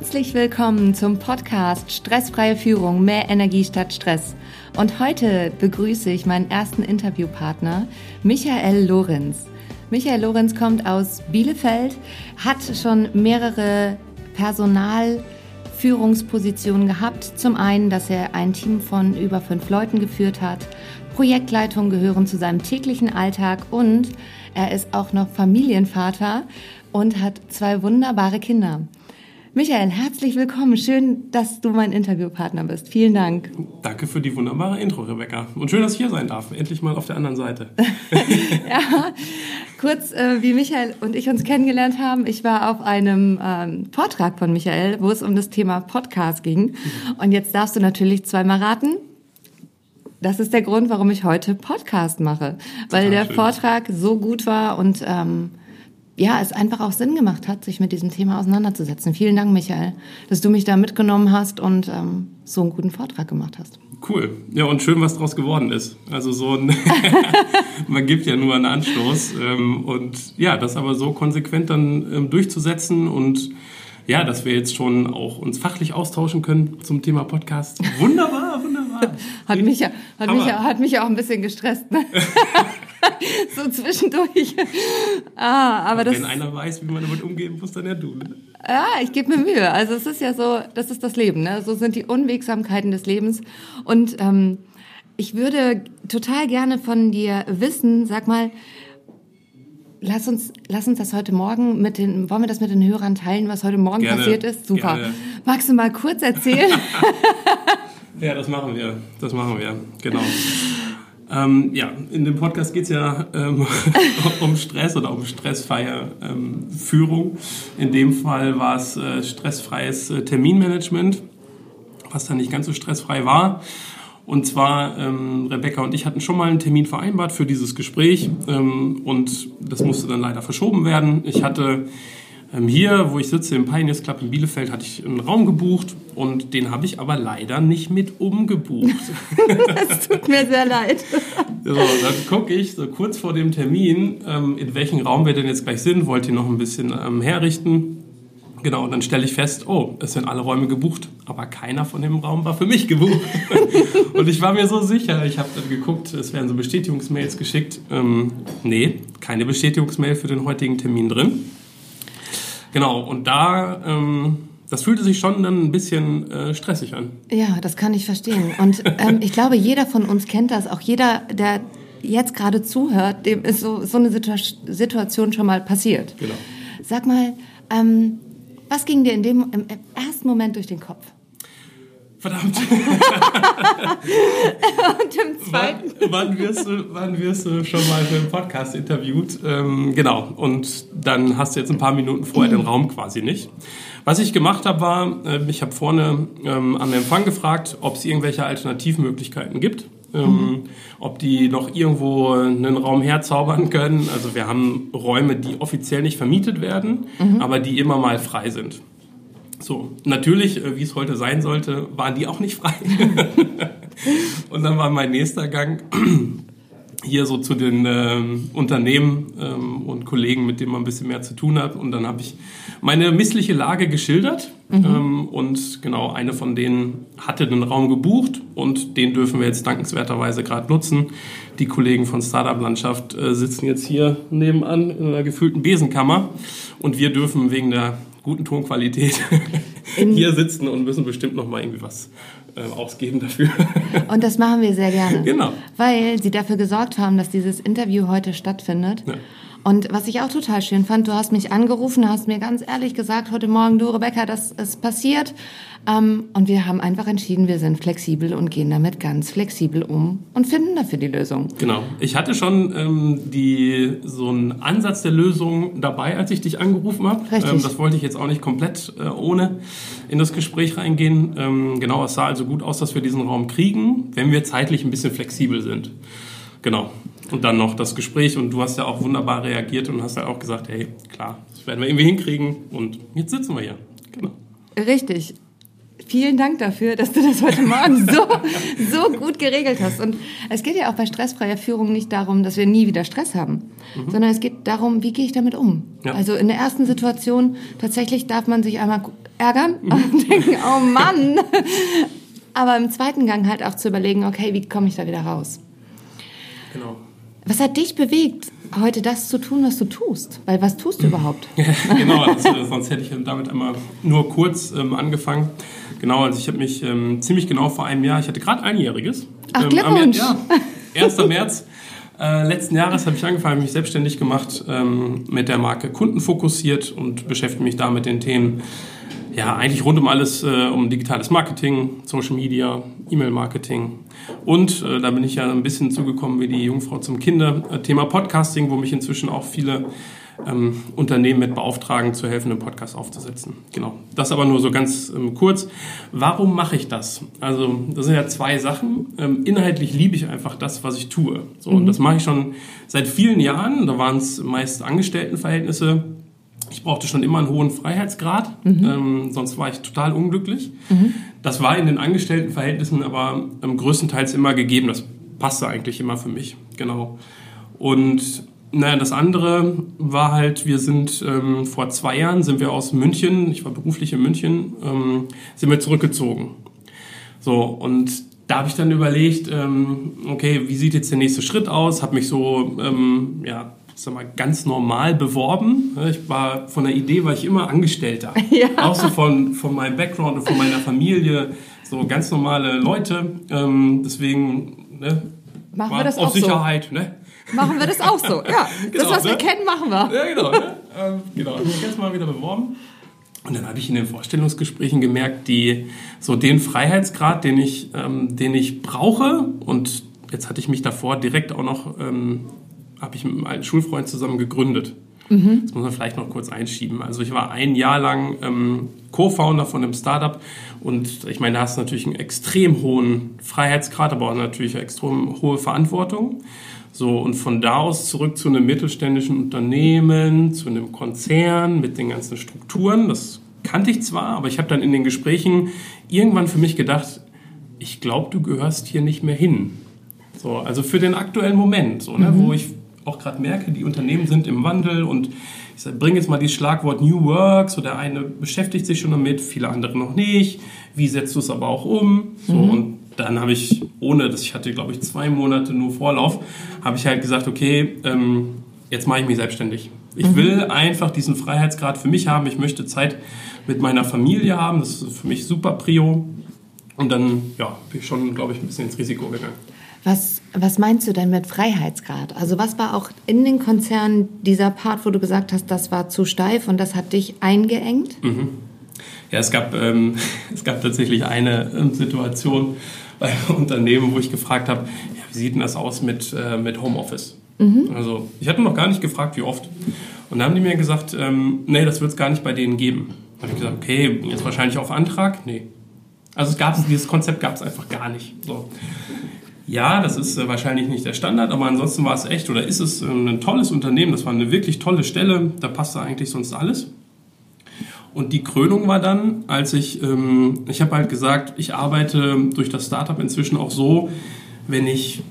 Herzlich willkommen zum Podcast Stressfreie Führung, mehr Energie statt Stress. Und heute begrüße ich meinen ersten Interviewpartner, Michael Lorenz. Michael Lorenz kommt aus Bielefeld, hat schon mehrere Personalführungspositionen gehabt. Zum einen, dass er ein Team von über fünf Leuten geführt hat. Projektleitungen gehören zu seinem täglichen Alltag und er ist auch noch Familienvater und hat zwei wunderbare Kinder. Michael, herzlich willkommen. Schön, dass du mein Interviewpartner bist. Vielen Dank. Danke für die wunderbare Intro, Rebecca. Und schön, dass ich hier sein darf. Endlich mal auf der anderen Seite. ja, kurz, äh, wie Michael und ich uns kennengelernt haben. Ich war auf einem ähm, Vortrag von Michael, wo es um das Thema Podcast ging. Und jetzt darfst du natürlich zweimal raten. Das ist der Grund, warum ich heute Podcast mache. Weil Total der schön. Vortrag so gut war und ähm, ja, es einfach auch Sinn gemacht hat, sich mit diesem Thema auseinanderzusetzen. Vielen Dank, Michael, dass du mich da mitgenommen hast und ähm, so einen guten Vortrag gemacht hast. Cool. Ja, und schön, was daraus geworden ist. Also so ein, man gibt ja nur einen Anstoß. Ähm, und ja, das aber so konsequent dann ähm, durchzusetzen und ja, dass wir jetzt schon auch uns fachlich austauschen können zum Thema Podcast. Wunderbar, hat, mich ja, hat, mich ja, hat mich ja auch ein bisschen gestresst. Ne? so zwischendurch. Ah, aber das, Wenn einer weiß, wie man damit umgehen muss, dann ja du. Ne? Ja, ich gebe mir Mühe. Also es ist ja so, das ist das Leben. Ne? So sind die Unwegsamkeiten des Lebens. Und ähm, ich würde total gerne von dir wissen, sag mal, lass uns, lass uns das heute Morgen mit den, wollen wir das mit den Hörern teilen, was heute Morgen gerne, passiert ist? Super. Gerne. Magst du mal kurz erzählen? ja, das machen wir. Das machen wir. Genau. Ähm, ja, in dem Podcast geht es ja ähm, um Stress oder um stressfreie ähm, Führung. In dem Fall war es äh, stressfreies äh, Terminmanagement, was dann nicht ganz so stressfrei war. Und zwar, ähm, Rebecca und ich hatten schon mal einen Termin vereinbart für dieses Gespräch ähm, und das musste dann leider verschoben werden. Ich hatte hier, wo ich sitze, im Pioneers Club in Bielefeld, hatte ich einen Raum gebucht und den habe ich aber leider nicht mit umgebucht. das tut mir sehr leid. So, dann gucke ich so kurz vor dem Termin, ähm, in welchem Raum wir denn jetzt gleich sind, wollte ihn noch ein bisschen ähm, herrichten. Genau, und dann stelle ich fest, oh, es sind alle Räume gebucht, aber keiner von dem Raum war für mich gebucht. und ich war mir so sicher, ich habe dann geguckt, es werden so Bestätigungsmails geschickt. Ähm, nee, keine Bestätigungsmail für den heutigen Termin drin. Genau, und da, ähm, das fühlte sich schon dann ein bisschen äh, stressig an. Ja, das kann ich verstehen. Und ähm, ich glaube, jeder von uns kennt das, auch jeder, der jetzt gerade zuhört, dem ist so, so eine Situ Situation schon mal passiert. Genau. Sag mal, ähm, was ging dir in dem, im ersten Moment durch den Kopf? Verdammt. und im zweiten. Wann, wann, wirst du, wann wirst du schon mal für einen Podcast interviewt? Ähm, genau. Und dann hast du jetzt ein paar Minuten vorher den Raum quasi nicht. Was ich gemacht habe, war, äh, ich habe vorne ähm, an den Empfang gefragt, ob es irgendwelche Alternativmöglichkeiten gibt. Ähm, mhm. ob die noch irgendwo einen Raum herzaubern können. Also wir haben Räume, die offiziell nicht vermietet werden, mhm. aber die immer mal frei sind. So, natürlich, äh, wie es heute sein sollte, waren die auch nicht frei. und dann war mein nächster Gang hier so zu den ähm, Unternehmen ähm, und Kollegen, mit denen man ein bisschen mehr zu tun hat. Und dann habe ich meine missliche Lage geschildert. Mhm. Ähm, und genau, eine von denen hatte den Raum gebucht und den dürfen wir jetzt dankenswerterweise gerade nutzen. Die Kollegen von Startup Landschaft äh, sitzen jetzt hier nebenan in einer gefühlten Besenkammer und wir dürfen wegen der guten Tonqualität hier sitzen und müssen bestimmt noch mal irgendwie was äh, ausgeben dafür. Und das machen wir sehr gerne. Genau. Weil sie dafür gesorgt haben, dass dieses Interview heute stattfindet. Ja. Und was ich auch total schön fand, du hast mich angerufen, hast mir ganz ehrlich gesagt, heute Morgen, du Rebecca, das ist passiert. Ähm, und wir haben einfach entschieden, wir sind flexibel und gehen damit ganz flexibel um und finden dafür die Lösung. Genau. Ich hatte schon ähm, die, so einen Ansatz der Lösung dabei, als ich dich angerufen habe. Ähm, das wollte ich jetzt auch nicht komplett äh, ohne in das Gespräch reingehen. Ähm, genau, es sah also gut aus, dass wir diesen Raum kriegen, wenn wir zeitlich ein bisschen flexibel sind. Genau. Und dann noch das Gespräch und du hast ja auch wunderbar reagiert und hast ja auch gesagt, hey, klar, das werden wir irgendwie hinkriegen und jetzt sitzen wir hier. Genau. Richtig. Vielen Dank dafür, dass du das heute Morgen so, so gut geregelt hast. Und es geht ja auch bei stressfreier Führung nicht darum, dass wir nie wieder Stress haben, mhm. sondern es geht darum, wie gehe ich damit um. Ja. Also in der ersten Situation tatsächlich darf man sich einmal ärgern mhm. und denken, oh Mann. Aber im zweiten Gang halt auch zu überlegen, okay, wie komme ich da wieder raus? Genau. Was hat dich bewegt, heute das zu tun, was du tust? Weil was tust du überhaupt? genau, also, sonst hätte ich damit einmal nur kurz ähm, angefangen. Genau, also ich habe mich ähm, ziemlich genau vor einem Jahr, ich hatte gerade einjähriges. Ach, ähm, Glückwunsch! ja, 1. März äh, letzten Jahres habe ich angefangen, mich selbstständig gemacht ähm, mit der Marke Kunden fokussiert und beschäftige mich da mit den Themen ja, eigentlich rund um alles, äh, um digitales Marketing, Social Media, E-Mail-Marketing. Und äh, da bin ich ja ein bisschen zugekommen wie die Jungfrau zum Kinder. Äh, Thema Podcasting, wo mich inzwischen auch viele ähm, Unternehmen mit beauftragen, zu helfen, einen Podcast aufzusetzen. Genau. Das aber nur so ganz ähm, kurz. Warum mache ich das? Also, das sind ja zwei Sachen. Ähm, inhaltlich liebe ich einfach das, was ich tue. So, mhm. Und das mache ich schon seit vielen Jahren. Da waren es meist Angestelltenverhältnisse ich brauchte schon immer einen hohen Freiheitsgrad, mhm. ähm, sonst war ich total unglücklich. Mhm. Das war in den Angestelltenverhältnissen aber ähm, größtenteils immer gegeben. Das passte eigentlich immer für mich, genau. Und naja, das andere war halt, wir sind ähm, vor zwei Jahren sind wir aus München, ich war beruflich in München, ähm, sind wir zurückgezogen. So, und da habe ich dann überlegt, ähm, okay, wie sieht jetzt der nächste Schritt aus? Habe mich so ähm, ja, sag mal, ganz normal beworben. Ich war von der Idee war ich immer Angestellter. Ja. Auch so von, von meinem Background und von meiner Familie. So ganz normale Leute. Ähm, deswegen ne, machen wir das auf auch Sicherheit. So. Ne? Machen wir das auch so. Ja, genau, das, was ne? wir kennen, machen wir. Ja, genau. Ne? ähm, genau. Ich habe ganz mal wieder beworben. Und dann habe ich in den Vorstellungsgesprächen gemerkt, die so den Freiheitsgrad, den ich, ähm, den ich brauche, und jetzt hatte ich mich davor direkt auch noch ähm, habe ich mit einem alten Schulfreund zusammen gegründet. Mhm. Das muss man vielleicht noch kurz einschieben. Also ich war ein Jahr lang ähm, Co-Founder von einem Startup und ich meine, da hast du natürlich einen extrem hohen Freiheitsgrad, aber auch natürlich eine extrem hohe Verantwortung. So, und von da aus zurück zu einem mittelständischen Unternehmen, zu einem Konzern mit den ganzen Strukturen. Das kannte ich zwar, aber ich habe dann in den Gesprächen irgendwann für mich gedacht, ich glaube, du gehörst hier nicht mehr hin. So, also für den aktuellen Moment, so, ne, mhm. wo ich auch gerade merke, die Unternehmen sind im Wandel und ich bringe jetzt mal dieses Schlagwort New Work, so der eine beschäftigt sich schon damit, viele andere noch nicht. Wie setzt du es aber auch um? So, mhm. Und dann habe ich, ohne dass ich hatte, glaube ich, zwei Monate nur Vorlauf, habe ich halt gesagt, okay, ähm, jetzt mache ich mich selbstständig. Ich mhm. will einfach diesen Freiheitsgrad für mich haben. Ich möchte Zeit mit meiner Familie haben. Das ist für mich super Prio. Und dann ja, bin ich schon, glaube ich, ein bisschen ins Risiko gegangen. Was, was meinst du denn mit Freiheitsgrad? Also was war auch in den Konzernen dieser Part, wo du gesagt hast, das war zu steif und das hat dich eingeengt? Mhm. Ja, es gab, ähm, es gab tatsächlich eine ähm, Situation bei Unternehmen, wo ich gefragt habe, ja, wie sieht denn das aus mit, äh, mit Homeoffice? Mhm. Also ich hatte noch gar nicht gefragt, wie oft. Und da haben die mir gesagt, ähm, nee, das wird es gar nicht bei denen geben. Da habe ich gesagt, okay, jetzt wahrscheinlich auf Antrag? Nee. Also es gab dieses Konzept gab es einfach gar nicht. So. Ja, das ist äh, wahrscheinlich nicht der Standard, aber ansonsten war es echt oder ist es äh, ein tolles Unternehmen. Das war eine wirklich tolle Stelle. Da passte eigentlich sonst alles. Und die Krönung war dann, als ich, ähm, ich habe halt gesagt, ich arbeite durch das Startup inzwischen auch so, wenn ich,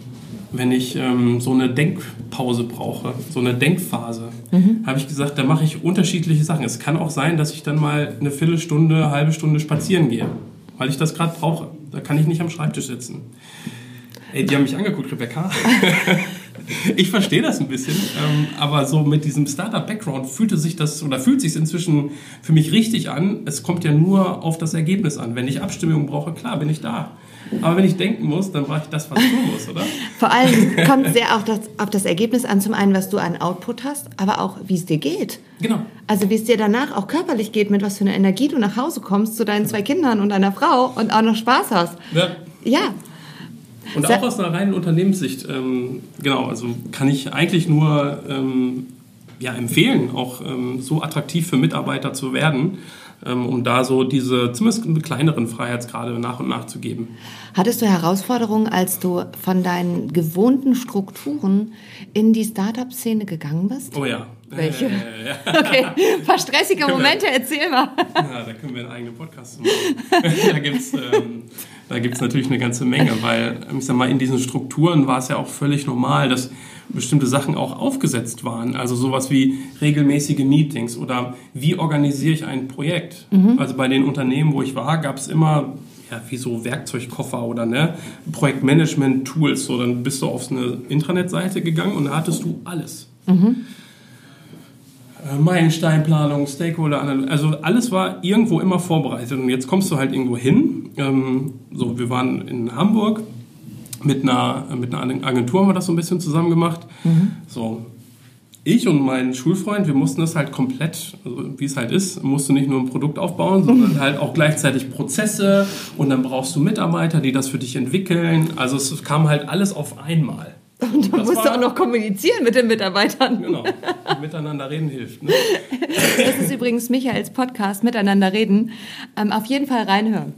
wenn ich ähm, so eine Denkpause brauche, so eine Denkphase, mhm. habe ich gesagt, da mache ich unterschiedliche Sachen. Es kann auch sein, dass ich dann mal eine Viertelstunde, eine halbe Stunde spazieren gehe, weil ich das gerade brauche. Da kann ich nicht am Schreibtisch sitzen. Ey, die haben mich angeguckt, Rebecca. ich verstehe das ein bisschen, ähm, aber so mit diesem Startup-Background fühlte sich das oder fühlt sich inzwischen für mich richtig an. Es kommt ja nur auf das Ergebnis an. Wenn ich Abstimmung brauche, klar, bin ich da. Aber wenn ich denken muss, dann brauche ich das, was ich tun muss, oder? Vor allem kommt es sehr auf das, auf das Ergebnis an, zum einen, was du an Output hast, aber auch, wie es dir geht. Genau. Also wie es dir danach auch körperlich geht, mit was für einer Energie du nach Hause kommst zu deinen zwei Kindern und deiner Frau und auch noch Spaß hast. Ja. Ja, und auch aus einer reinen Unternehmenssicht, ähm, genau, also kann ich eigentlich nur ähm, ja, empfehlen, auch ähm, so attraktiv für Mitarbeiter zu werden, ähm, um da so diese zumindest kleineren Freiheitsgrade nach und nach zu geben. Hattest du Herausforderungen, als du von deinen gewohnten Strukturen in die Startup-Szene gegangen bist? Oh ja, Welche? Äh, ja. Okay, ein paar stressige Momente, wir, erzähl mal. Ja, da können wir einen eigenen Podcast machen. da gibt es ähm, natürlich eine ganze Menge, weil ich sag mal, in diesen Strukturen war es ja auch völlig normal, dass bestimmte Sachen auch aufgesetzt waren. Also sowas wie regelmäßige Meetings oder wie organisiere ich ein Projekt. Mhm. Also bei den Unternehmen, wo ich war, gab es immer ja, wie so Werkzeugkoffer oder ne, Projektmanagement-Tools. So, dann bist du auf eine Intranet-Seite gegangen und da hattest du alles. Mhm. Äh, Meilensteinplanung, Stakeholder-Analyse, also alles war irgendwo immer vorbereitet. Und jetzt kommst du halt irgendwo hin. Ähm, so, wir waren in Hamburg mit einer, mit einer Agentur, haben wir das so ein bisschen zusammen gemacht. Mhm. So, ich und mein Schulfreund, wir mussten das halt komplett, also wie es halt ist, musst du nicht nur ein Produkt aufbauen, sondern halt auch gleichzeitig Prozesse und dann brauchst du Mitarbeiter, die das für dich entwickeln. Also es kam halt alles auf einmal. Und dann musst du auch noch kommunizieren mit den Mitarbeitern. Genau. Miteinander reden hilft. Ne? Das ist übrigens Michaels Podcast, Miteinander reden. Ähm, auf jeden Fall reinhören.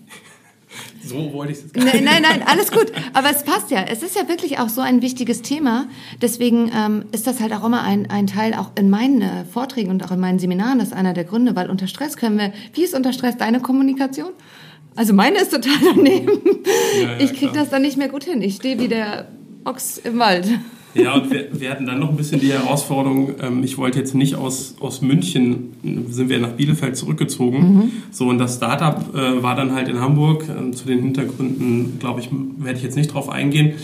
So wollte ich es gar nicht. Nein, nein, nein, alles gut. Aber es passt ja. Es ist ja wirklich auch so ein wichtiges Thema. Deswegen ähm, ist das halt auch immer ein, ein Teil auch in meinen äh, Vorträgen und auch in meinen Seminaren. Das ist einer der Gründe, weil unter Stress können wir. Wie ist unter Stress deine Kommunikation? Also meine ist total daneben. Ja, ja, ich kriege das dann nicht mehr gut hin. Ich stehe wie der Ochs im Wald. Ja, und wir, wir, hatten dann noch ein bisschen die Herausforderung, ähm, ich wollte jetzt nicht aus, aus München, sind wir nach Bielefeld zurückgezogen. Mhm. So, und das Startup äh, war dann halt in Hamburg. Ähm, zu den Hintergründen, glaube ich, werde ich jetzt nicht drauf eingehen.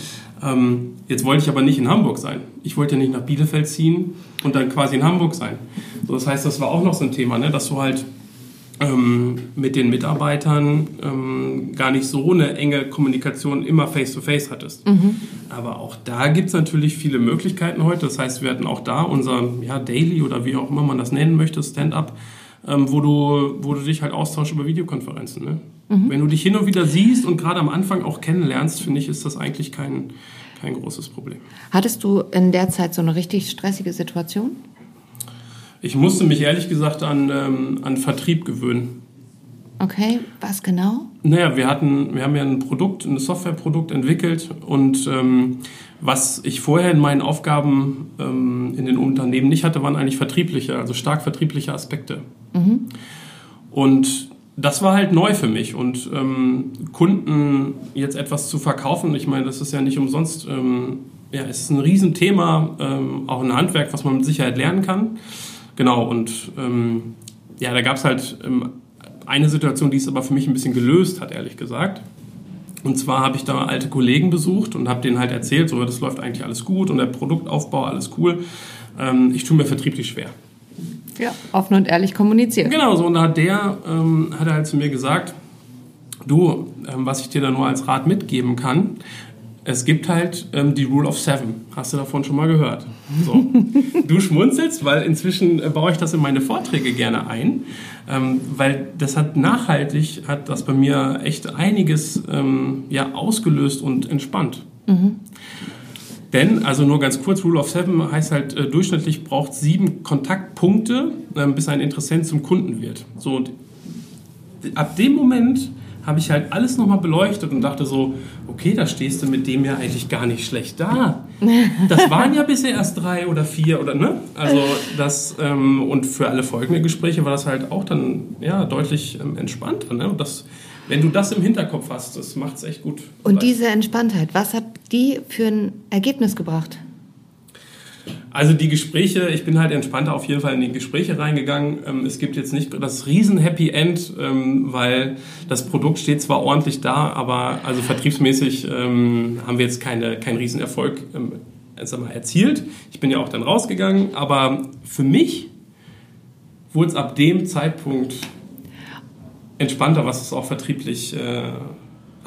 Ähm, jetzt wollte ich aber nicht in Hamburg sein. Ich wollte ja nicht nach Bielefeld ziehen und dann quasi in Hamburg sein. So, das heißt, das war auch noch so ein Thema, ne, dass du halt ähm, mit den Mitarbeitern ähm, gar nicht so eine enge Kommunikation immer face-to-face -face hattest. Mhm. Aber auch da gibt es natürlich viele Möglichkeiten heute. Das heißt, wir hatten auch da unser ja, Daily oder wie auch immer man das nennen möchte, Stand-up, ähm, wo, du, wo du dich halt austauschst über Videokonferenzen. Ne? Mhm. Wenn du dich hin und wieder siehst und gerade am Anfang auch kennenlernst, finde ich, ist das eigentlich kein, kein großes Problem. Hattest du in der Zeit so eine richtig stressige Situation? Ich musste mich ehrlich gesagt an, ähm, an Vertrieb gewöhnen. Okay, was genau? Naja, wir hatten, wir haben ja ein Produkt, ein Softwareprodukt entwickelt und ähm, was ich vorher in meinen Aufgaben ähm, in den Unternehmen nicht hatte, waren eigentlich vertriebliche, also stark vertriebliche Aspekte. Mhm. Und das war halt neu für mich und ähm, Kunden jetzt etwas zu verkaufen, ich meine, das ist ja nicht umsonst, ähm, ja, es ist ein Riesenthema, ähm, auch ein Handwerk, was man mit Sicherheit lernen kann. Genau, und ähm, ja, da gab es halt ähm, eine Situation, die es aber für mich ein bisschen gelöst hat, ehrlich gesagt. Und zwar habe ich da alte Kollegen besucht und habe denen halt erzählt, so, das läuft eigentlich alles gut und der Produktaufbau, alles cool. Ähm, ich tue mir vertrieblich schwer. Ja, offen und ehrlich kommunizieren. Genau, so und da hat der, ähm, hat er halt zu mir gesagt, du, ähm, was ich dir da nur als Rat mitgeben kann, es gibt halt ähm, die Rule of Seven. Hast du davon schon mal gehört? So. du schmunzelst, weil inzwischen äh, baue ich das in meine Vorträge gerne ein, ähm, weil das hat nachhaltig, hat das bei mir echt einiges ähm, ja, ausgelöst und entspannt. Mhm. Denn, also nur ganz kurz, Rule of Seven heißt halt, äh, durchschnittlich braucht sieben Kontaktpunkte, äh, bis ein Interessent zum Kunden wird. So, und ab dem Moment habe ich halt alles nochmal beleuchtet und dachte so, okay, da stehst du mit dem ja eigentlich gar nicht schlecht da. Das waren ja bisher erst drei oder vier oder ne? Also das ähm, und für alle folgenden Gespräche war das halt auch dann ja deutlich ähm, entspannter. Ne? Und das, wenn du das im Hinterkopf hast, das macht es echt gut. Und diese Entspanntheit, was hat die für ein Ergebnis gebracht? Also die Gespräche, ich bin halt entspannter auf jeden Fall in die Gespräche reingegangen. Ähm, es gibt jetzt nicht das riesen Happy End, ähm, weil das Produkt steht zwar ordentlich da, aber also vertriebsmäßig ähm, haben wir jetzt keine, keinen riesen Erfolg sag mal, erzielt. Ich bin ja auch dann rausgegangen, aber für mich wurde es ab dem Zeitpunkt entspannter, was es auch vertrieblich äh,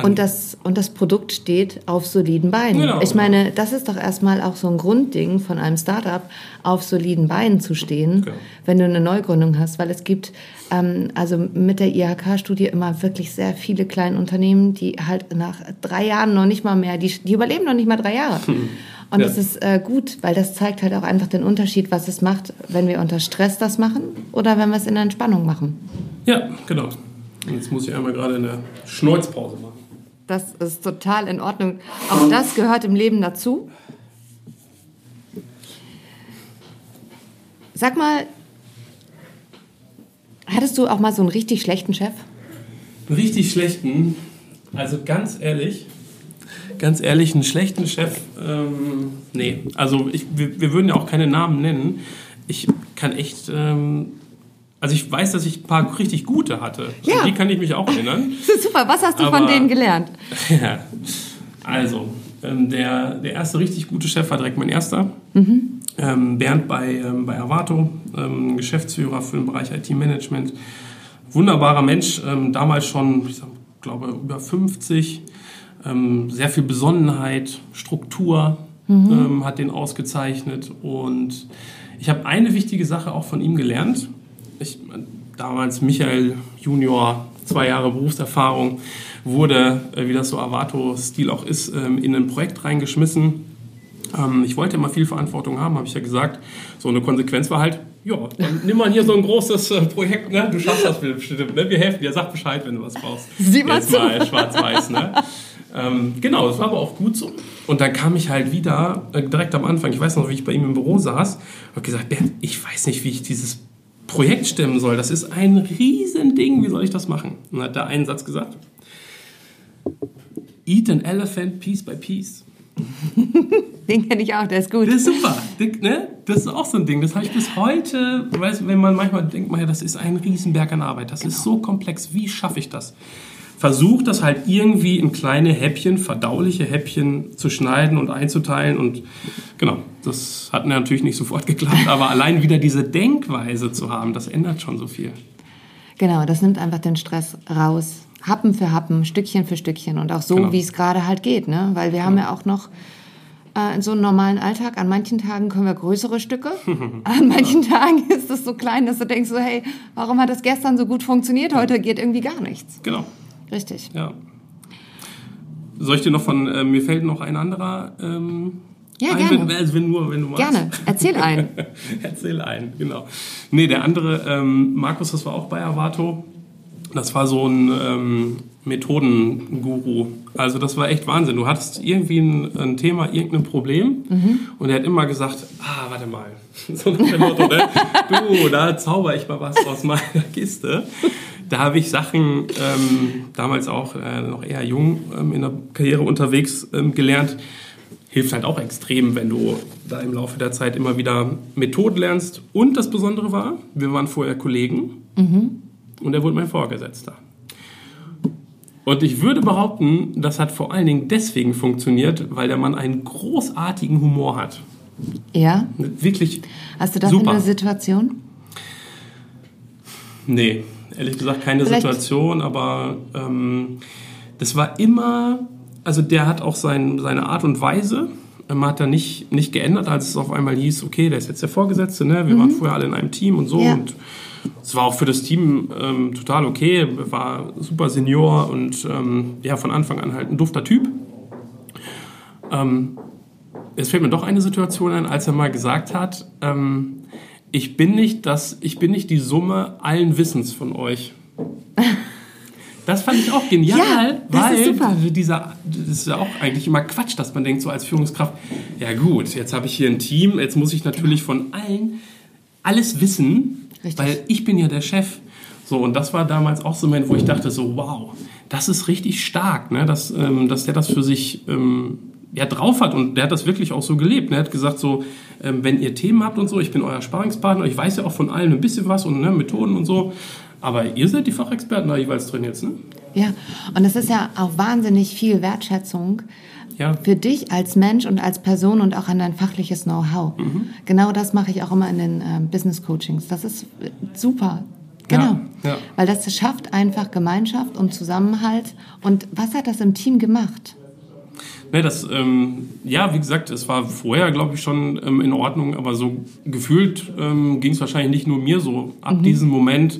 und das, und das Produkt steht auf soliden Beinen. Genau. Ich meine, das ist doch erstmal auch so ein Grundding von einem Startup, auf soliden Beinen zu stehen, genau. wenn du eine Neugründung hast. Weil es gibt ähm, also mit der IHK-Studie immer wirklich sehr viele kleine Unternehmen, die halt nach drei Jahren noch nicht mal mehr, die, die überleben noch nicht mal drei Jahre. Hm. Und ja. das ist äh, gut, weil das zeigt halt auch einfach den Unterschied, was es macht, wenn wir unter Stress das machen oder wenn wir es in der Entspannung machen. Ja, genau. Und jetzt muss ich einmal gerade eine Schneuzpause machen. Das ist total in Ordnung. Auch das gehört im Leben dazu. Sag mal, hattest du auch mal so einen richtig schlechten Chef? Einen richtig schlechten? Also ganz ehrlich, ganz ehrlich, einen schlechten Chef, ähm, nee. Also ich, wir, wir, würden ja auch keine Namen nennen. Ich kann echt, ähm, also ich weiß, dass ich ein paar richtig gute hatte. Ja. die kann ich mich auch erinnern. Super, was hast du Aber, von denen gelernt? Ja, also ähm, der, der erste richtig gute Chef war direkt mein erster. Mhm. Ähm, Bernd bei, ähm, bei Avato, ähm, Geschäftsführer für den Bereich IT-Management. Wunderbarer Mensch, ähm, damals schon, ich glaube, über 50. Ähm, sehr viel Besonnenheit, Struktur mhm. hat den ausgezeichnet. Und ich habe eine wichtige Sache auch von ihm gelernt. Ich, damals Michael Junior, zwei Jahre Berufserfahrung wurde, äh, wie das so Avato-Stil auch ist, ähm, in ein Projekt reingeschmissen. Ähm, ich wollte immer viel Verantwortung haben, habe ich ja gesagt. So eine Konsequenz war halt, ja, dann nimm mal hier so ein großes äh, Projekt, ne? Du schaffst das bestimmt, ne? Wir helfen dir, sag Bescheid, wenn du was brauchst. Sieh mal Jetzt mal schwarz-weiß, ne? ähm, genau, das war aber auch gut so. Und dann kam ich halt wieder, äh, direkt am Anfang, ich weiß noch, wie ich bei ihm im Büro saß, und gesagt, Bernd, ich weiß nicht, wie ich dieses Projekt stemmen soll. Das ist ein Riesending, wie soll ich das machen? Und dann hat er einen Satz gesagt, Eat an elephant piece by piece. Den kenne ich auch, der ist gut. Der ist super. ne? Das ist auch so ein Ding. Das habe ich bis heute, weißt, wenn man manchmal denkt, man, ja, das ist ein Riesenberg an Arbeit. Das genau. ist so komplex. Wie schaffe ich das? Versuch das halt irgendwie in kleine Häppchen, verdauliche Häppchen zu schneiden und einzuteilen. Und genau, das hat natürlich nicht sofort geklappt, aber allein wieder diese Denkweise zu haben, das ändert schon so viel. Genau, das nimmt einfach den Stress raus. Happen für Happen, Stückchen für Stückchen und auch so, genau. wie es gerade halt geht, ne? Weil wir genau. haben ja auch noch äh, so einen normalen Alltag. An manchen Tagen können wir größere Stücke. An manchen Tagen ist es so klein, dass du denkst so, hey, warum hat das gestern so gut funktioniert? Heute geht irgendwie gar nichts. Genau. Richtig. Ja. Soll ich dir noch von, äh, mir fällt noch ein anderer ähm, ja, ein, gerne. Wenn, also wenn, nur, wenn du magst. Gerne, erzähl einen. erzähl einen, genau. Nee, der andere, ähm, Markus, das war auch bei Avato. Das war so ein ähm, Methodenguru. Also das war echt Wahnsinn. Du hattest irgendwie ein, ein Thema, irgendein Problem mhm. und er hat immer gesagt, ah, warte mal. So nach dem Motto, ne? du, da zauber ich mal was aus meiner Kiste. Da habe ich Sachen, ähm, damals auch äh, noch eher jung ähm, in der Karriere unterwegs ähm, gelernt. Hilft halt auch extrem, wenn du da im Laufe der Zeit immer wieder Methoden lernst. Und das Besondere war, wir waren vorher Kollegen. Mhm und er wurde mein Vorgesetzter. Und ich würde behaupten, das hat vor allen Dingen deswegen funktioniert, weil der Mann einen großartigen Humor hat. Ja. Wirklich. Hast du das super. in der Situation? Nee, ehrlich gesagt keine Vielleicht. Situation, aber ähm, das war immer, also der hat auch sein, seine Art und Weise, man hat da nicht, nicht geändert, als es auf einmal hieß, okay, der ist jetzt der Vorgesetzte, ne? wir mhm. waren vorher alle in einem Team und so ja. und es war auch für das Team ähm, total okay, war super Senior und ähm, ja, von Anfang an halt ein dufter Typ. Ähm, es fällt mir doch eine Situation ein, als er mal gesagt hat, ähm, ich bin nicht das, ich bin nicht die Summe allen Wissens von euch. Das fand ich auch genial, ja, weil dieser, das ist ja auch eigentlich immer Quatsch, dass man denkt so als Führungskraft, ja gut, jetzt habe ich hier ein Team, jetzt muss ich natürlich von allen alles wissen Richtig. Weil ich bin ja der Chef. So, und das war damals auch so ein Moment, wo ich dachte so, wow, das ist richtig stark, ne? dass, ähm, dass der das für sich ähm, ja, drauf hat und der hat das wirklich auch so gelebt. Ne? Er hat gesagt so, ähm, wenn ihr Themen habt und so, ich bin euer Sparringspartner, ich weiß ja auch von allen ein bisschen was und ne, Methoden und so, aber ihr seid die Fachexperten da jeweils drin jetzt, ne? Ja, und das ist ja auch wahnsinnig viel Wertschätzung ja. für dich als Mensch und als Person und auch an dein fachliches Know-how. Mhm. Genau das mache ich auch immer in den äh, Business Coachings. Das ist äh, super. Genau. Ja, ja. Weil das schafft einfach Gemeinschaft und Zusammenhalt. Und was hat das im Team gemacht? Ne, das, ähm, ja, wie gesagt, es war vorher, glaube ich, schon ähm, in Ordnung, aber so gefühlt ähm, ging es wahrscheinlich nicht nur mir so. Ab mhm. diesem Moment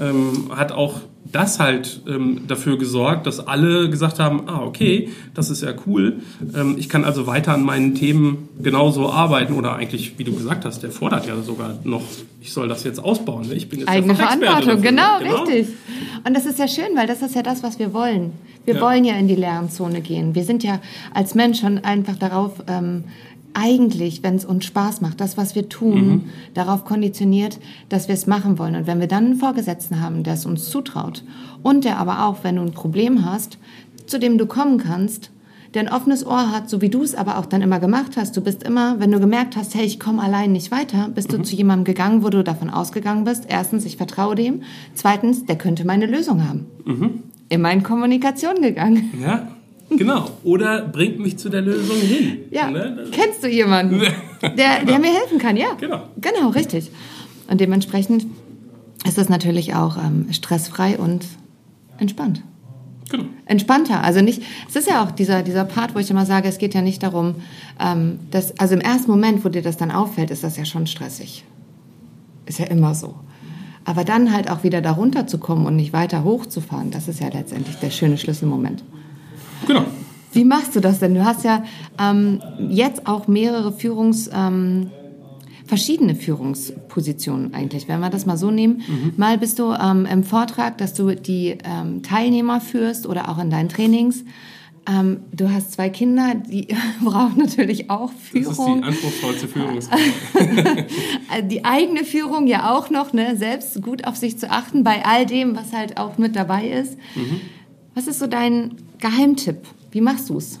ähm, hat auch das halt ähm, dafür gesorgt, dass alle gesagt haben, ah, okay, das ist ja cool. Ähm, ich kann also weiter an meinen Themen genauso arbeiten oder eigentlich, wie du gesagt hast, der fordert ja sogar noch, ich soll das jetzt ausbauen. Ne? Ich bin jetzt Eigene Verantwortung, genau, genau, richtig. Und das ist ja schön, weil das ist ja das, was wir wollen. Wir ja. wollen ja in die Lernzone gehen. Wir sind ja als Mensch schon einfach darauf ähm, eigentlich, wenn es uns Spaß macht, das, was wir tun, mhm. darauf konditioniert, dass wir es machen wollen. Und wenn wir dann einen Vorgesetzten haben, der es uns zutraut und der aber auch, wenn du ein Problem hast, zu dem du kommen kannst, der ein offenes Ohr hat, so wie du es aber auch dann immer gemacht hast. Du bist immer, wenn du gemerkt hast, hey, ich komme allein nicht weiter, bist mhm. du zu jemandem gegangen, wo du davon ausgegangen bist, erstens, ich vertraue dem, zweitens, der könnte meine Lösung haben. Mhm. Immer in Kommunikation gegangen. Ja, Genau. Oder bringt mich zu der Lösung hin. Ja. Ne? Kennst du jemanden, der, der mir helfen kann? Ja. Genau. Genau, richtig. Und dementsprechend ist das natürlich auch ähm, stressfrei und entspannt. Genau. Entspannter. Also nicht, es ist ja auch dieser, dieser Part, wo ich immer sage, es geht ja nicht darum, ähm, dass, also im ersten Moment, wo dir das dann auffällt, ist das ja schon stressig. Ist ja immer so. Aber dann halt auch wieder darunter zu kommen und nicht weiter hochzufahren, das ist ja letztendlich der schöne Schlüsselmoment. Genau. Wie machst du das denn? Du hast ja ähm, jetzt auch mehrere Führungs... Ähm, verschiedene Führungspositionen eigentlich, wenn wir das mal so nehmen. Mhm. Mal bist du ähm, im Vortrag, dass du die ähm, Teilnehmer führst oder auch in deinen Trainings. Ähm, du hast zwei Kinder, die brauchen natürlich auch Führung. Das ist die anspruchsvollste Führungskraft. die eigene Führung ja auch noch, ne? selbst gut auf sich zu achten bei all dem, was halt auch mit dabei ist. Mhm. Was ist so dein Geheimtipp? Wie machst du es?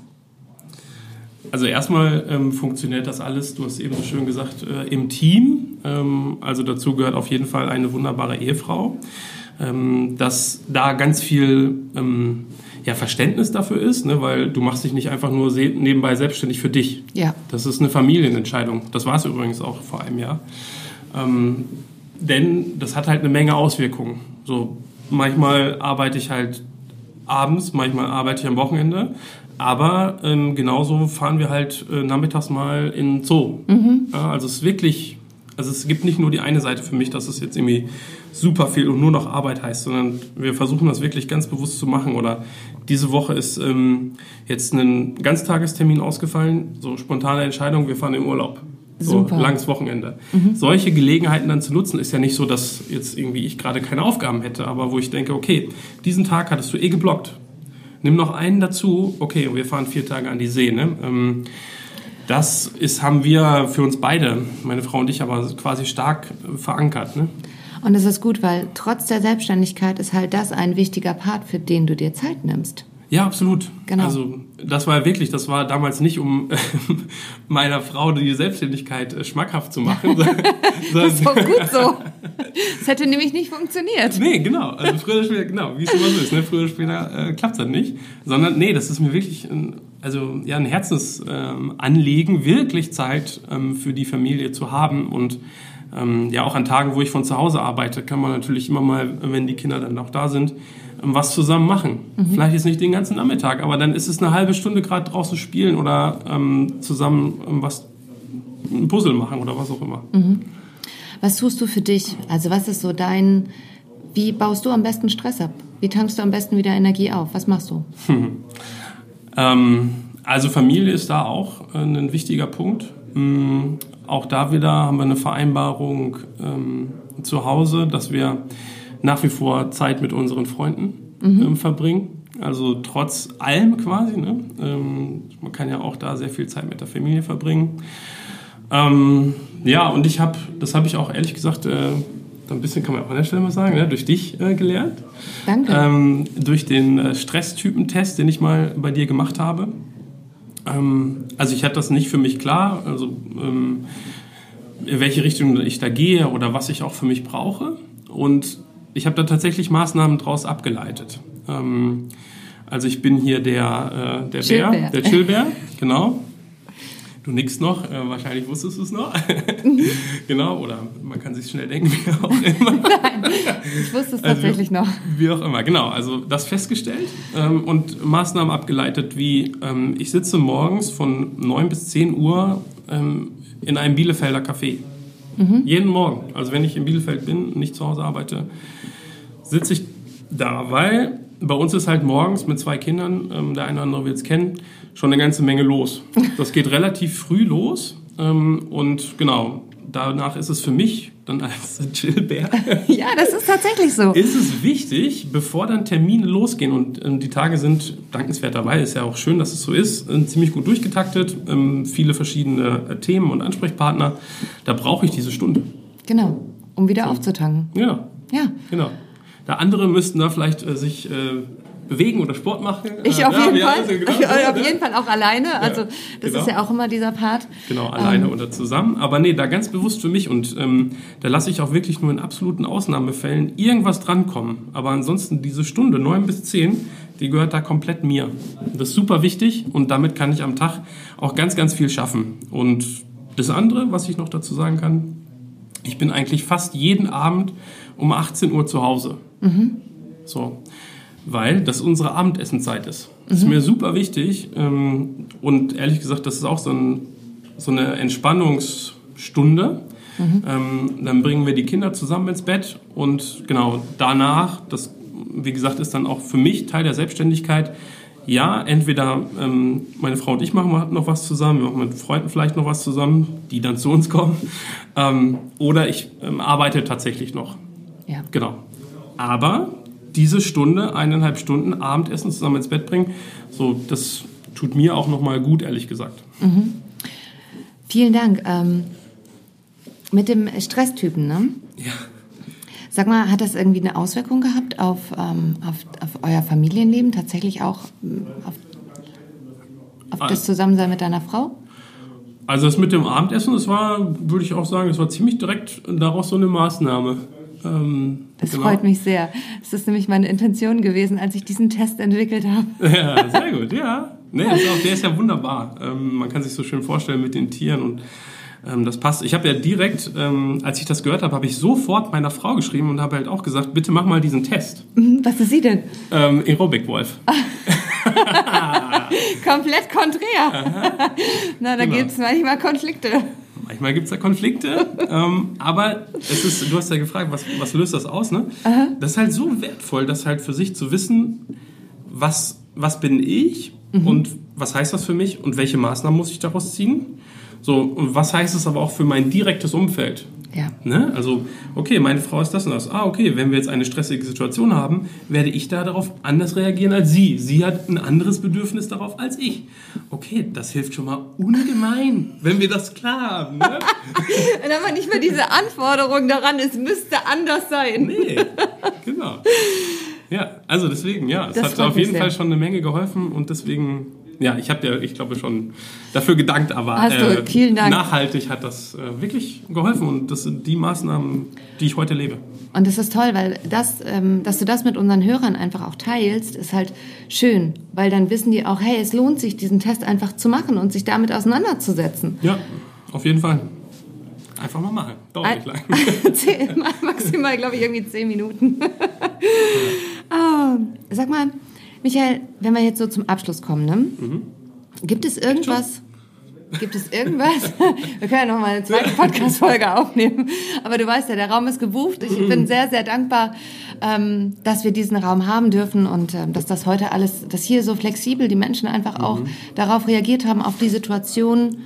Also erstmal ähm, funktioniert das alles, du hast eben so schön gesagt, äh, im Team. Ähm, also dazu gehört auf jeden Fall eine wunderbare Ehefrau, ähm, dass da ganz viel ähm, ja, Verständnis dafür ist, ne, weil du machst dich nicht einfach nur nebenbei selbstständig für dich. Ja. Das ist eine Familienentscheidung. Das war es übrigens auch vor einem Jahr. Ähm, denn das hat halt eine Menge Auswirkungen. So manchmal arbeite ich halt abends, manchmal arbeite ich am Wochenende. Aber ähm, genauso fahren wir halt äh, nachmittags mal in Zoo. Mhm. Ja, also es ist wirklich, also es gibt nicht nur die eine Seite für mich, dass es jetzt irgendwie super viel und nur noch Arbeit heißt, sondern wir versuchen das wirklich ganz bewusst zu machen. Oder diese Woche ist ähm, jetzt ein Ganztagestermin ausgefallen, so spontane Entscheidung, wir fahren in Urlaub. So Super. langes Wochenende. Mhm. Solche Gelegenheiten dann zu nutzen, ist ja nicht so, dass jetzt irgendwie ich gerade keine Aufgaben hätte, aber wo ich denke, okay, diesen Tag hattest du eh geblockt. Nimm noch einen dazu, okay, wir fahren vier Tage an die See. Ne? Ähm, das ist, haben wir für uns beide, meine Frau und ich, aber quasi stark verankert. Ne? Und es ist gut, weil trotz der Selbstständigkeit ist halt das ein wichtiger Part, für den du dir Zeit nimmst. Ja, absolut. Genau. Also das war wirklich, das war damals nicht, um äh, meiner Frau die Selbstständigkeit äh, schmackhaft zu machen. das ist auch gut so. Das hätte nämlich nicht funktioniert. Nee, genau. Also früher oder später, genau, wie es immer so ist, ne? früher oder später äh, klappt es dann nicht. Sondern nee, das ist mir wirklich ein, also, ja, ein Herzensanliegen, ähm, wirklich Zeit ähm, für die Familie zu haben und ähm, ja auch an Tagen, wo ich von zu Hause arbeite, kann man natürlich immer mal, wenn die Kinder dann auch da sind, was zusammen machen. Mhm. Vielleicht ist nicht den ganzen Nachmittag, aber dann ist es eine halbe Stunde gerade draußen spielen oder ähm, zusammen ähm, was ein Puzzle machen oder was auch immer. Mhm. Was tust du für dich? Also was ist so dein, wie baust du am besten Stress ab? Wie tankst du am besten wieder Energie auf? Was machst du? Hm. Ähm, also Familie ist da auch äh, ein wichtiger Punkt. Auch da wieder haben wir eine Vereinbarung ähm, zu Hause, dass wir nach wie vor Zeit mit unseren Freunden mhm. ähm, verbringen. Also trotz allem quasi. Ne? Ähm, man kann ja auch da sehr viel Zeit mit der Familie verbringen. Ähm, ja, und ich habe, das habe ich auch ehrlich gesagt, äh, ein bisschen kann man auch an der Stelle mal sagen, ne? durch dich äh, gelernt. Danke. Ähm, durch den äh, Stresstypentest, den ich mal bei dir gemacht habe. Ähm, also ich hatte das nicht für mich klar, also ähm, in welche Richtung ich da gehe oder was ich auch für mich brauche. Und ich habe da tatsächlich Maßnahmen daraus abgeleitet. Ähm, also ich bin hier der, äh, der Chillbär. Bär, der Chillbär, genau. Du nickst noch, äh, wahrscheinlich wusstest du es noch. genau, oder man kann sich schnell denken, wie auch immer. Nein, ich wusste es also, tatsächlich noch. Wie auch immer, genau. Also das festgestellt ähm, und Maßnahmen abgeleitet, wie ähm, ich sitze morgens von 9 bis 10 Uhr ähm, in einem Bielefelder Café. Mhm. Jeden Morgen. Also wenn ich in Bielefeld bin und nicht zu Hause arbeite, sitze ich da, weil bei uns ist halt morgens mit zwei Kindern, ähm, der eine oder andere wird es kennen, schon eine ganze Menge los. Das geht relativ früh los ähm, und genau, danach ist es für mich dann als Chillbär. ja, das ist tatsächlich so. Ist es wichtig, bevor dann Termine losgehen und ähm, die Tage sind dankenswerterweise, ist ja auch schön, dass es so ist, äh, ziemlich gut durchgetaktet, ähm, viele verschiedene äh, Themen und Ansprechpartner. Da brauche ich diese Stunde. Genau, um wieder so. aufzutanken. Genau. Ja. Genau. Da andere müssten da vielleicht äh, sich äh, bewegen oder Sport machen. Ich äh, auf jeden ja, Fall. Also genau ich, auf jeden Fall auch alleine. Also das genau. ist ja auch immer dieser Part. Genau, alleine ähm. oder zusammen. Aber nee, da ganz bewusst für mich und ähm, da lasse ich auch wirklich nur in absoluten Ausnahmefällen irgendwas drankommen. Aber ansonsten diese Stunde, neun bis zehn, die gehört da komplett mir. Das ist super wichtig und damit kann ich am Tag auch ganz, ganz viel schaffen. Und das andere, was ich noch dazu sagen kann, ich bin eigentlich fast jeden Abend um 18 Uhr zu Hause. Mhm. So weil das unsere Abendessenzeit ist. Das mhm. ist mir super wichtig ähm, und ehrlich gesagt, das ist auch so, ein, so eine Entspannungsstunde. Mhm. Ähm, dann bringen wir die Kinder zusammen ins Bett und genau danach, das wie gesagt ist dann auch für mich Teil der Selbstständigkeit. Ja, entweder ähm, meine Frau und ich machen noch was zusammen, wir machen mit Freunden vielleicht noch was zusammen, die dann zu uns kommen, ähm, oder ich ähm, arbeite tatsächlich noch. Ja. Genau. Aber diese Stunde, eineinhalb Stunden Abendessen zusammen ins Bett bringen, so, das tut mir auch nochmal gut, ehrlich gesagt. Mhm. Vielen Dank. Ähm, mit dem Stresstypen, ne? Ja. Sag mal, hat das irgendwie eine Auswirkung gehabt auf, ähm, auf, auf euer Familienleben? Tatsächlich auch ähm, auf, auf das Zusammensein mit deiner Frau? Also das mit dem Abendessen, das war, würde ich auch sagen, das war ziemlich direkt daraus so eine Maßnahme. Ähm, das genau. freut mich sehr. Das ist nämlich meine Intention gewesen, als ich diesen Test entwickelt habe. Ja, sehr gut, ja. Nee, ist auch, der ist ja wunderbar. Ähm, man kann sich so schön vorstellen mit den Tieren und ähm, das passt. Ich habe ja direkt, ähm, als ich das gehört habe, habe ich sofort meiner Frau geschrieben und habe halt auch gesagt, bitte mach mal diesen Test. Mhm, was ist sie denn? Ähm, Aerobic Wolf. Komplett konträr. Na, da genau. gibt es manchmal Konflikte. Manchmal gibt es da Konflikte, ähm, aber es ist, du hast ja gefragt, was, was löst das aus, ne? Aha. Das ist halt so wertvoll, das halt für sich zu wissen, was, was bin ich mhm. und was heißt das für mich und welche Maßnahmen muss ich daraus ziehen. So, und was heißt es aber auch für mein direktes Umfeld? Ja. Ne? Also, okay, meine Frau ist das und das. Ah, okay, wenn wir jetzt eine stressige Situation haben, werde ich da darauf anders reagieren als sie. Sie hat ein anderes Bedürfnis darauf als ich. Okay, das hilft schon mal ungemein, wenn wir das klar haben. Ne? wenn aber nicht mehr diese Anforderung daran, es müsste anders sein. Nee, genau. Ja, also deswegen, ja, es das hat auf jeden Fall schon eine Menge geholfen und deswegen ja, ich habe dir, ich glaube, schon dafür gedankt, aber äh, vielen Dank. nachhaltig hat das äh, wirklich geholfen und das sind die Maßnahmen, die ich heute lebe. Und das ist toll, weil das, ähm, dass du das mit unseren Hörern einfach auch teilst, ist halt schön, weil dann wissen die auch, hey, es lohnt sich, diesen Test einfach zu machen und sich damit auseinanderzusetzen. Ja, auf jeden Fall. Einfach mal machen. Dauert nicht lang. maximal, glaube ich, irgendwie zehn Minuten. oh, sag mal, Michael, wenn wir jetzt so zum Abschluss kommen, ne? Mhm. gibt es irgendwas? Gibt es irgendwas? Wir können ja noch mal eine zweite Podcast-Folge aufnehmen. Aber du weißt ja, der Raum ist gebucht. Ich bin sehr, sehr dankbar, ähm, dass wir diesen Raum haben dürfen und ähm, dass das heute alles, dass hier so flexibel die Menschen einfach auch mhm. darauf reagiert haben, auf die Situation,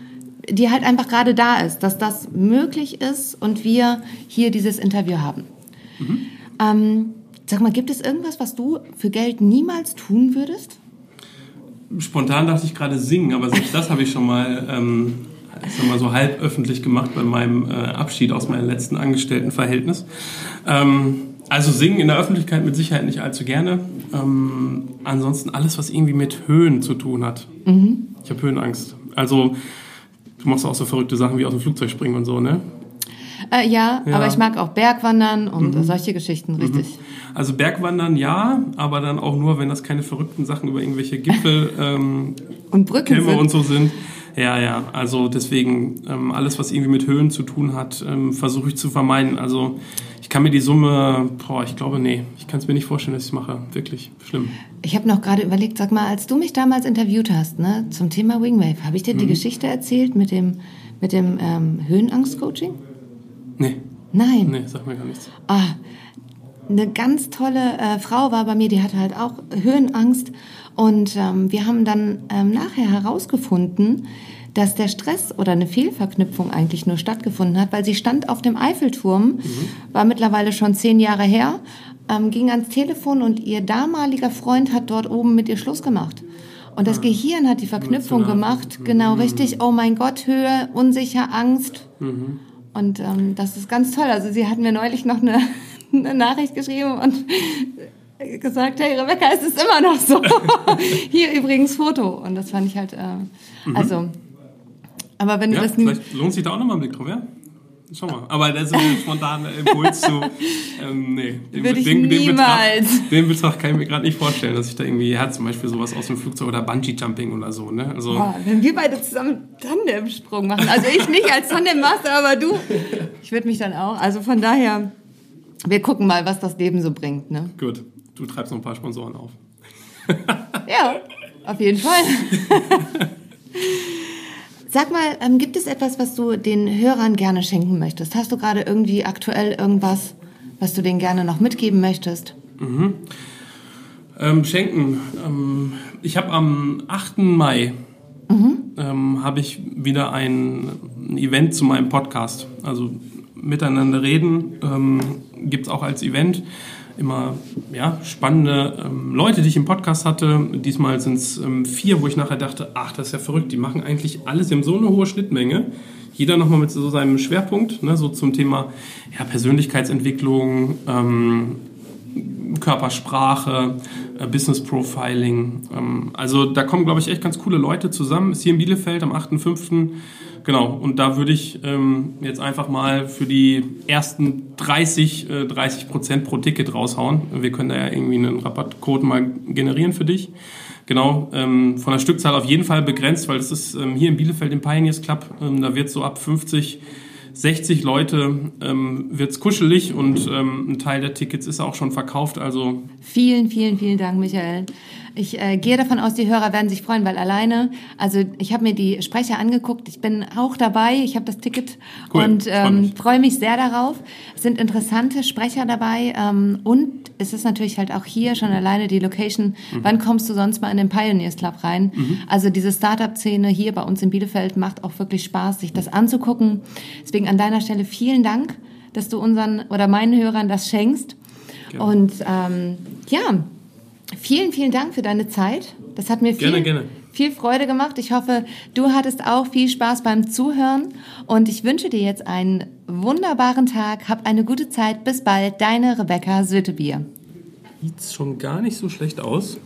die halt einfach gerade da ist, dass das möglich ist und wir hier dieses Interview haben. Mhm. Ähm, Sag mal, gibt es irgendwas, was du für Geld niemals tun würdest? Spontan dachte ich gerade singen, aber selbst das habe ich schon mal, ähm, ich mal so halb öffentlich gemacht bei meinem äh, Abschied aus meinem letzten Angestelltenverhältnis. Ähm, also singen in der Öffentlichkeit mit Sicherheit nicht allzu gerne. Ähm, ansonsten alles, was irgendwie mit Höhen zu tun hat. Mhm. Ich habe Höhenangst. Also du machst auch so verrückte Sachen wie aus dem Flugzeug springen und so, ne? Äh, ja, ja, aber ich mag auch Bergwandern und mhm. solche Geschichten, mhm. richtig. Mhm. Also Bergwandern ja, aber dann auch nur, wenn das keine verrückten Sachen über irgendwelche Gipfel ähm, und Brücken sind. und so sind. Ja, ja, also deswegen ähm, alles, was irgendwie mit Höhen zu tun hat, ähm, versuche ich zu vermeiden. Also ich kann mir die Summe, boah, ich glaube, nee, ich kann es mir nicht vorstellen, dass ich es mache. Wirklich schlimm. Ich habe noch gerade überlegt, sag mal, als du mich damals interviewt hast, ne, zum Thema Wingwave, habe ich dir mhm. die Geschichte erzählt mit dem, mit dem ähm, Höhenangst-Coaching? Nee. Nein. Nee, sag mir gar nichts. Ah, eine ganz tolle äh, Frau war bei mir, die hatte halt auch Höhenangst. Und ähm, wir haben dann ähm, nachher herausgefunden, dass der Stress oder eine Fehlverknüpfung eigentlich nur stattgefunden hat, weil sie stand auf dem Eiffelturm, war mittlerweile schon zehn Jahre her, ähm, ging ans Telefon und ihr damaliger Freund hat dort oben mit ihr Schluss gemacht. Und das Gehirn hat die Verknüpfung gemacht, genau richtig. Oh mein Gott, Höhe, unsicher, Angst. Und ähm, das ist ganz toll. Also sie hat mir neulich noch eine, eine Nachricht geschrieben und gesagt, hey Rebecca, es ist immer noch so. Hier übrigens Foto. Und das fand ich halt, äh, also, aber wenn du Ja, das nie, vielleicht lohnt sich da auch nochmal ein Blick drauf, ja? Schau mal. Aber das ist ein spontaner Impuls zu. Ähm, nee, den, Würde ich den, den niemals. Betracht, den Betracht kann ich mir gerade nicht vorstellen, dass ich da irgendwie, ja, zum Beispiel sowas aus dem Flugzeug oder Bungee-Jumping oder so, ne? Also, Boah, wenn wir beide zusammen Tandemsprung machen, also ich nicht als Tandemmaster, aber du, ich würde mich dann auch, also von daher, wir gucken mal, was das Leben so bringt, ne? gut. Du treibst noch ein paar Sponsoren auf. Ja, auf jeden Fall. Sag mal, ähm, gibt es etwas, was du den Hörern gerne schenken möchtest? Hast du gerade irgendwie aktuell irgendwas, was du denen gerne noch mitgeben möchtest? Ähm, schenken. Ähm, ich habe am 8. Mai ähm, habe ich wieder ein, ein Event zu meinem Podcast. Also miteinander reden ähm, gibt es auch als Event. Immer ja, spannende ähm, Leute, die ich im Podcast hatte. Diesmal sind es ähm, vier, wo ich nachher dachte, ach, das ist ja verrückt. Die machen eigentlich alles in so eine hohe Schnittmenge. Jeder nochmal mit so seinem Schwerpunkt, ne, so zum Thema ja, Persönlichkeitsentwicklung, ähm, Körpersprache, äh, Business Profiling. Ähm, also da kommen, glaube ich, echt ganz coole Leute zusammen. Ist hier in Bielefeld am 8.5. Genau, und da würde ich ähm, jetzt einfach mal für die ersten 30, äh, 30 Prozent pro Ticket raushauen. Wir können da ja irgendwie einen Rabattcode mal generieren für dich. Genau, ähm, von der Stückzahl auf jeden Fall begrenzt, weil es ist ähm, hier in Bielefeld im Pioneers Club, ähm, da wird so ab 50 60 Leute ähm, wird's kuschelig und ähm, ein Teil der Tickets ist auch schon verkauft. Also Vielen, vielen, vielen Dank, Michael. Ich äh, gehe davon aus, die Hörer werden sich freuen, weil alleine, also ich habe mir die Sprecher angeguckt, ich bin auch dabei, ich habe das Ticket Cool, und ähm, mich. freue mich sehr darauf. Es sind interessante Sprecher dabei ähm, und es ist natürlich halt auch hier schon alleine die Location. Mhm. Wann kommst du sonst mal in den Pioneers Club rein? Also diese Startup-Szene hier bei uns in Bielefeld macht auch wirklich Spaß, sich das anzugucken. Deswegen an deiner Stelle vielen Dank, dass du unseren oder meinen Hörern das schenkst. Und ähm, ja, vielen, vielen Dank für deine Zeit. Das hat mir viel, Gerne, gerne. viel Freude gemacht. Ich hoffe, du hattest auch viel Spaß beim Zuhören. Und ich wünsche dir jetzt einen wunderbaren Tag. Hab eine gute Zeit. Bis bald. Deine Rebecca Sötebier. sieht's schon gar nicht so schlecht aus.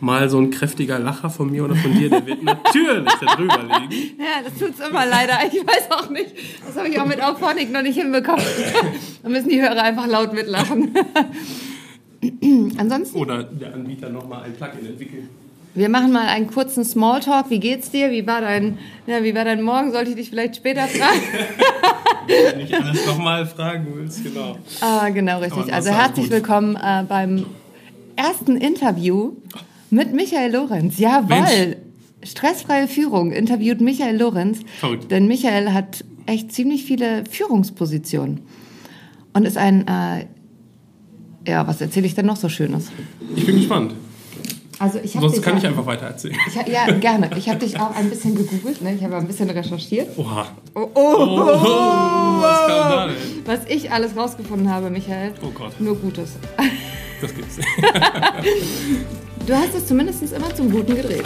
Mal so ein kräftiger Lacher von mir oder von dir, der wird natürlich da drüber liegen. Ja, das tut's immer leider. Ich weiß auch nicht. Das habe ich auch mit Auphonic noch nicht hinbekommen. Da müssen die Hörer einfach laut mitlachen. Ansonsten, Oder der Anbieter nochmal ein Plugin entwickeln. wir machen mal einen kurzen Smalltalk. Wie geht's dir? Wie war dein, ja, wie war dein Morgen? Sollte ich dich vielleicht später fragen? Wenn nicht alles nochmal fragen willst, genau. Ah, genau, richtig. Also herzlich gut. willkommen äh, beim ersten Interview mit Michael Lorenz. Jawohl. Mensch. Stressfreie Führung interviewt Michael Lorenz. Verrückt. Denn Michael hat echt ziemlich viele Führungspositionen. Und ist ein, äh, ja, was erzähle ich denn noch so Schönes? Ich bin gespannt. Also ich habe Sonst dich kann ja, ich einfach weiter erzählen. ich, ja, gerne. Ich habe dich auch ein bisschen gegoogelt, ne? ich habe ein bisschen recherchiert. Oha. Oh, oh, Oh, was kam da denn? Was ich alles rausgefunden habe, Michael. Oh Gott, Nur Gutes. das gibt's. Du hast es zumindest immer zum Guten gedreht.